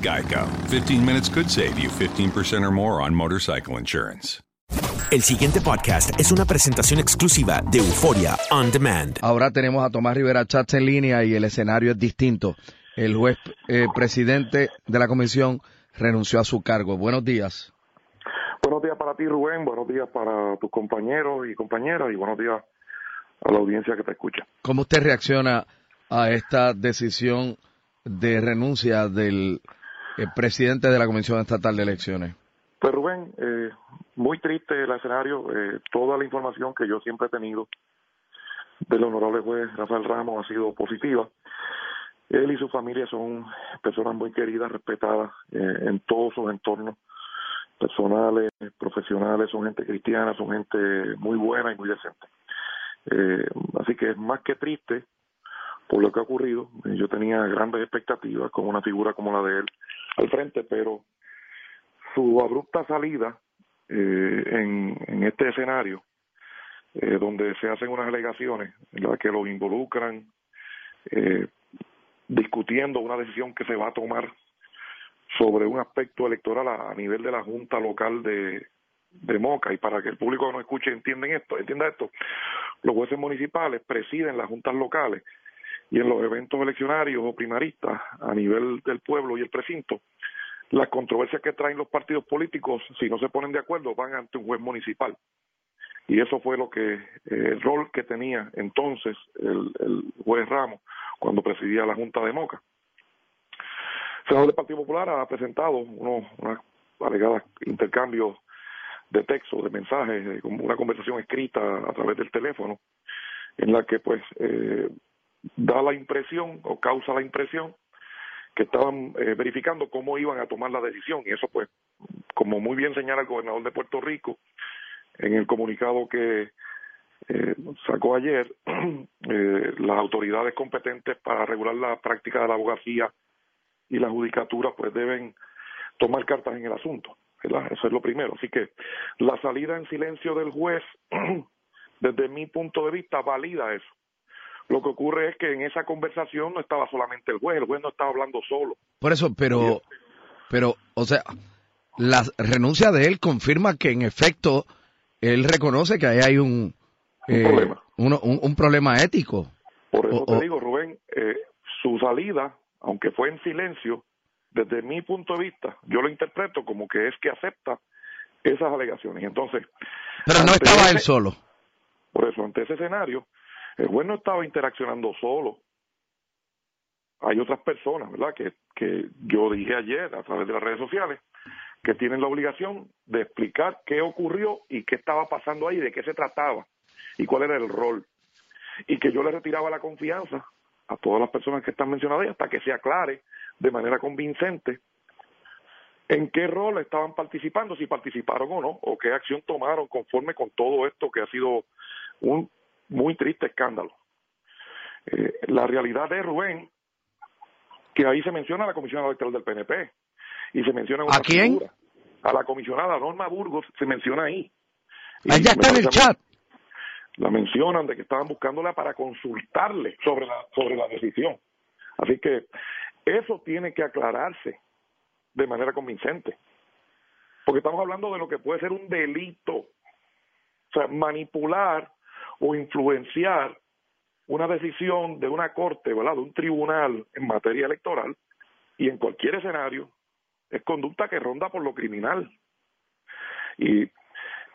Geico. 15 minutes could save you 15% or more on motorcycle insurance. El siguiente podcast es una presentación exclusiva de Euforia On Demand. Ahora tenemos a Tomás Rivera Chats en línea y el escenario es distinto. El juez eh, presidente de la comisión renunció a su cargo. Buenos días. Buenos días para ti, Rubén. Buenos días para tus compañeros y compañeras. Y buenos días a la audiencia que te escucha. ¿Cómo usted reacciona a esta decisión de renuncia del eh, presidente de la Comisión Estatal de Elecciones? Pues Rubén, eh, muy triste el escenario. Eh, toda la información que yo siempre he tenido del honorable juez Rafael Ramos ha sido positiva. Él y su familia son personas muy queridas, respetadas eh, en todos sus entornos personales, profesionales, son gente cristiana, son gente muy buena y muy decente. Así que es más que triste por lo que ha ocurrido. Eh, Yo tenía grandes expectativas con una figura como la de él al frente, pero su abrupta salida eh, en, este escenario, eh, donde se hacen unas alegaciones en las que los involucran discutiendo una decisión que se va a tomar sobre un aspecto electoral a, nivel de la Junta Local de, de Moca y para que el público nos escuche entienden esto, entienda esto, los jueces municipales presiden las juntas locales y en los eventos eleccionarios o primaristas a nivel del pueblo y el precinto, las controversias que traen los partidos políticos, si no se ponen de acuerdo, van ante un juez municipal. Y eso fue lo que, eh, el rol que tenía entonces el, juez Ramos cuando presidía la Junta de Moca. El senador del Partido Popular ha presentado unos, unas alegadas intercambios de texto, de mensajes, como una conversación escrita a través del teléfono, en la que pues eh, da la impresión o causa la impresión que estaban eh, verificando cómo iban a tomar la decisión. Y eso pues como muy bien señala el gobernador de Puerto Rico en el comunicado que eh, sacó ayer eh, las autoridades competentes para regular la práctica de la abogacía y la judicatura pues deben tomar cartas en el asunto eso es lo primero. Así que la salida en silencio del juez desde mi punto de vista valida eso lo que ocurre es que en esa conversación no estaba solamente el juez, el juez no estaba hablando solo. Por eso, pero, pero, o sea, la renuncia de él confirma que en efecto él reconoce que ahí hay un, Un eh, problema. uno- un, un problema ético. Por eso O- te o- digo, Rubén, eh, su salida, aunque fue en silencio, desde mi punto de vista, yo lo interpreto como que es que acepta esas alegaciones. Entonces, pero no estaba él solo. Por eso, ante ese escenario, el juez no estaba interaccionando solo. Hay otras personas, ¿verdad? Que, que yo dije ayer a través de las redes sociales que tienen la obligación de explicar qué ocurrió y qué estaba pasando ahí, de qué se trataba y cuál era el rol. Y que yo le retiraba la confianza a todas las personas que están mencionadas ahí hasta que se aclare de manera convincente en qué rol estaban participando, si participaron o no, o qué acción tomaron conforme con todo esto que ha sido un muy triste escándalo. Eh, la realidad de Rubén, que ahí se menciona a la comisionada electoral del PNP, y se menciona ¿A quién? a la comisionada Norma Burgos, se menciona ahí. Allá está en el chat. La mencionan de que estaban buscándola para consultarle sobre la, sobre la decisión. Así que eso tiene que aclararse de manera convincente. Porque estamos hablando de lo que puede ser un delito. O sea, manipular o influenciar una decisión de una corte, ¿verdad? De un tribunal en materia electoral y en cualquier escenario es conducta que ronda por lo criminal. Y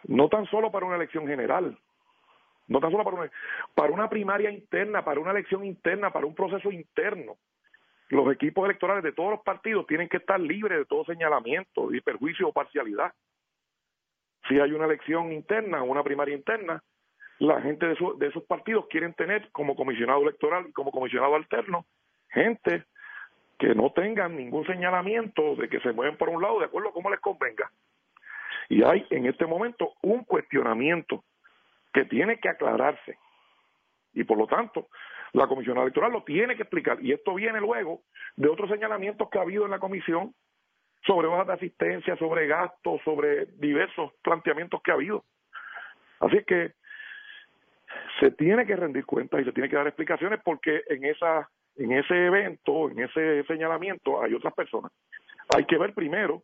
no tan solo para una elección general, no tan solo para una, para una primaria interna, para una elección interna, para un proceso interno. Los equipos electorales de todos los partidos tienen que estar libres de todo señalamiento, y perjuicio o parcialidad. Si hay una elección interna o una primaria interna, la gente de, de esos partidos quieren tener como comisionado electoral y como comisionado alterno gente que no tengan ningún señalamiento de que se mueven por un lado de acuerdo a cómo les convenga. Y hay en este momento un cuestionamiento que tiene que aclararse. Y por lo tanto, la comisión electoral lo tiene que explicar. Y esto viene luego de otros señalamientos que ha habido en la comisión sobre hojas de asistencia, sobre gastos, sobre diversos planteamientos que ha habido. Así que se tiene que rendir cuentas y se tiene que dar explicaciones porque en esa en ese evento, en ese señalamiento, hay otras personas. Hay que ver primero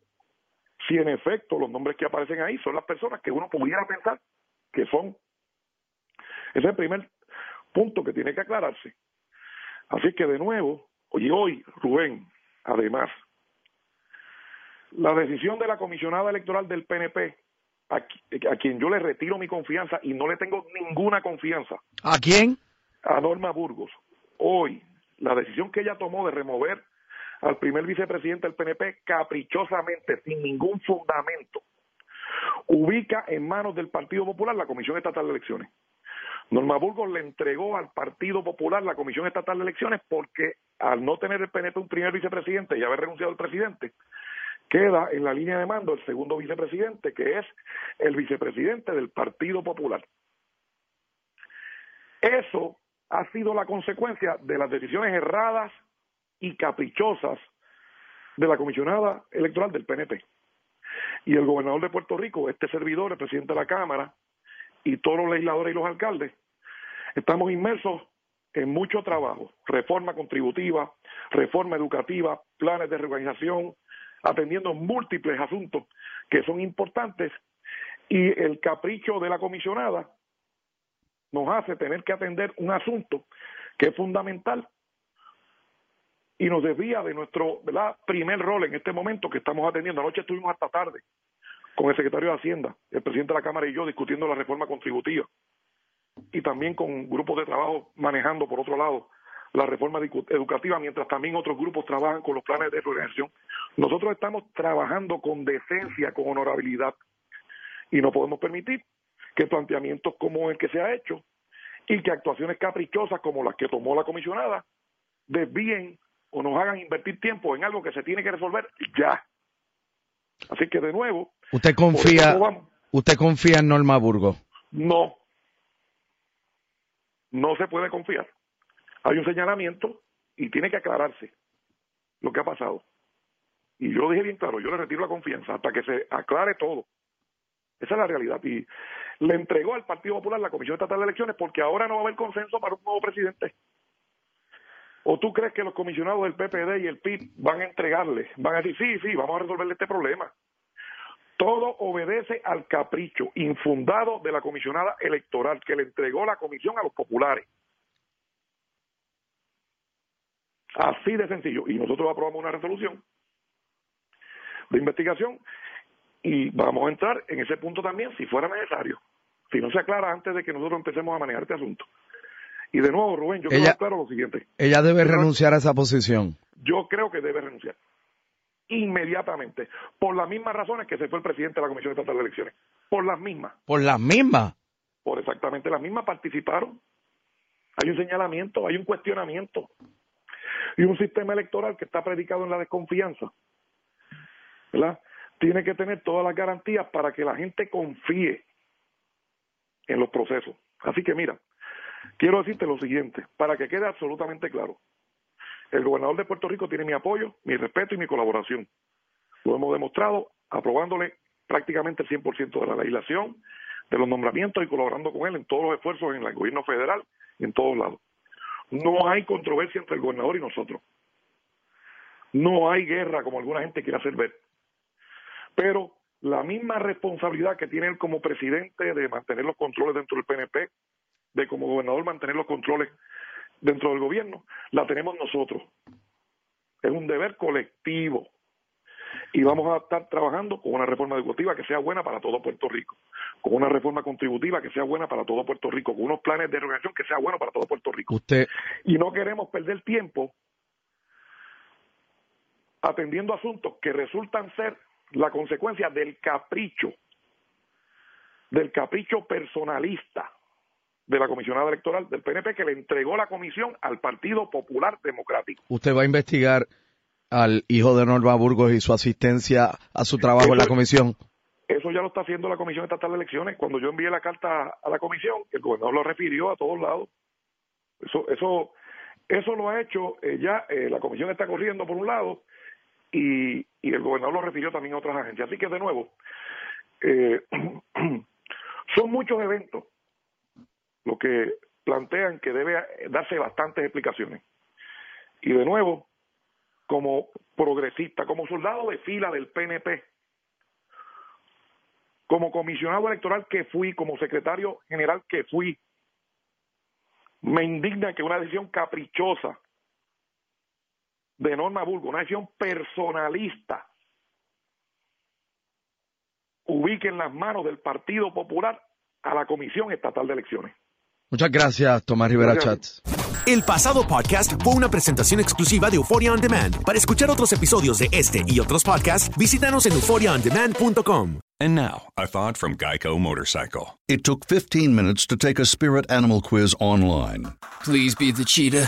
si en efecto los nombres que aparecen ahí son las personas que uno pudiera pensar que son. Ese es el primer punto que tiene que aclararse. Así que de nuevo, y hoy, Rubén, además, la decisión de la comisionada electoral del PNP, a, a, quien yo le retiro mi confianza y no le tengo ninguna confianza. ¿A quién? A Norma Burgos. Hoy, la decisión que ella tomó de remover al primer vicepresidente del PNP caprichosamente, sin ningún fundamento, ubica en manos del Partido Popular la Comisión Estatal de Elecciones. Norma Burgos le entregó al Partido Popular la Comisión Estatal de Elecciones porque al no tener el PNP un primer vicepresidente y haber renunciado al presidente, queda en la línea de mando el segundo vicepresidente, que es el vicepresidente del Partido Popular. Eso ha sido la consecuencia de las decisiones erradas y caprichosas de la comisionada electoral del PNP. Y el gobernador de Puerto Rico, este servidor, el presidente de la Cámara y todos los legisladores y los alcaldes, estamos inmersos en mucho trabajo, reforma contributiva, reforma educativa, planes de reorganización, atendiendo múltiples asuntos que son importantes y el capricho de la comisionada nos hace tener que atender un asunto que es fundamental y nos desvía de nuestro primer rol en este momento que estamos atendiendo. Anoche estuvimos hasta tarde con el secretario de Hacienda, el presidente de la Cámara y yo discutiendo la reforma contributiva y también con grupos de trabajo manejando, por otro lado, la reforma educativa, mientras también otros grupos trabajan con los planes de reorganización. Nosotros estamos trabajando con decencia, con honorabilidad, y no podemos permitir que planteamientos como el que se ha hecho y que actuaciones caprichosas como las que tomó la comisionada desvíen o nos hagan invertir tiempo en algo que se tiene que resolver ya. Así que de nuevo, ¿usted confía usted confía en Norma Burgo? No. No se puede confiar. Hay un señalamiento y tiene que aclararse lo que ha pasado. Y yo dije bien claro, yo le retiro la confianza hasta que se aclare todo. Esa es la realidad. Y le entregó al Partido Popular la Comisión Estatal de Elecciones porque ahora no va a haber consenso para un nuevo presidente. ¿O tú crees que los comisionados del PPD y el PIB van a entregarle, van a decir, sí, sí, vamos a resolverle este problema? Todo obedece al capricho infundado de la comisionada electoral que le entregó la comisión a los populares. Así de sencillo. Y nosotros aprobamos una resolución de investigación y vamos a entrar en ese punto también si fuera necesario, si no se aclara antes de que nosotros empecemos a manejar este asunto. Y de nuevo, Rubén, yo quiero claro lo siguiente. Ella debe renunciar a esa posición. Yo creo que debe renunciar inmediatamente, por las mismas razones que se fue el presidente de la Comisión Estatal de Elecciones. Por las mismas. ¿Por las mismas? Por exactamente las mismas participaron. Hay un señalamiento, hay un cuestionamiento. Y un sistema electoral que está predicado en la desconfianza. Tiene que tener todas las garantías para que la gente confíe en los procesos. Así que mira, quiero decirte lo siguiente, para que quede absolutamente claro. El gobernador de Puerto Rico tiene mi apoyo, mi respeto y mi colaboración. Lo hemos demostrado aprobándole prácticamente el 100% de la legislación, de los nombramientos y colaborando con él en todos los esfuerzos en el gobierno federal y en todos lados. No hay controversia entre el gobernador y nosotros. No hay guerra como alguna gente quiere hacer ver. Pero la misma responsabilidad que tiene él como presidente de mantener los controles dentro del PNP, de como gobernador mantener los controles dentro del gobierno, la tenemos nosotros. Es un deber colectivo. Y vamos a estar trabajando con una reforma educativa que sea buena para todo Puerto Rico, con una reforma contributiva que sea buena para todo Puerto Rico, con unos planes de erogación que sea bueno para todo Puerto Rico. Usted... Y no queremos perder tiempo atendiendo asuntos que resultan ser la consecuencia del capricho, del capricho personalista de la comisionada electoral del PNP que le entregó la comisión al Partido Popular Democrático. ¿Usted va a investigar al hijo de Norma Burgos y su asistencia a su trabajo en la comisión? Eso ya lo está haciendo la Comisión Estatal de Elecciones. Cuando yo envié la carta a la comisión, el gobernador lo refirió a todos lados. Eso, eso, eso lo ha hecho eh, ya, eh, la comisión está corriendo por un lado y, y el gobernador lo refirió también a otras agencias. Así que de nuevo, eh, son muchos eventos lo que plantean que debe darse bastantes explicaciones. Y de nuevo, como progresista, como soldado de fila del PNP, como comisionado electoral que fui, como secretario general que fui, me indigna que una decisión caprichosa de Norma Burgo, una decisión personalista, ubique en las manos del Partido Popular a la Comisión Estatal de Elecciones. Muchas gracias, Tomás Rivera Chats. El pasado podcast fue una presentación exclusiva de Euphoria On Demand. Para escuchar otros episodios de este y otros podcasts, visítanos en euphoriaondemand.com. And now, a thought from Geico Motorcycle. It took 15 minutes to take a spirit animal quiz online. Please be the cheetah.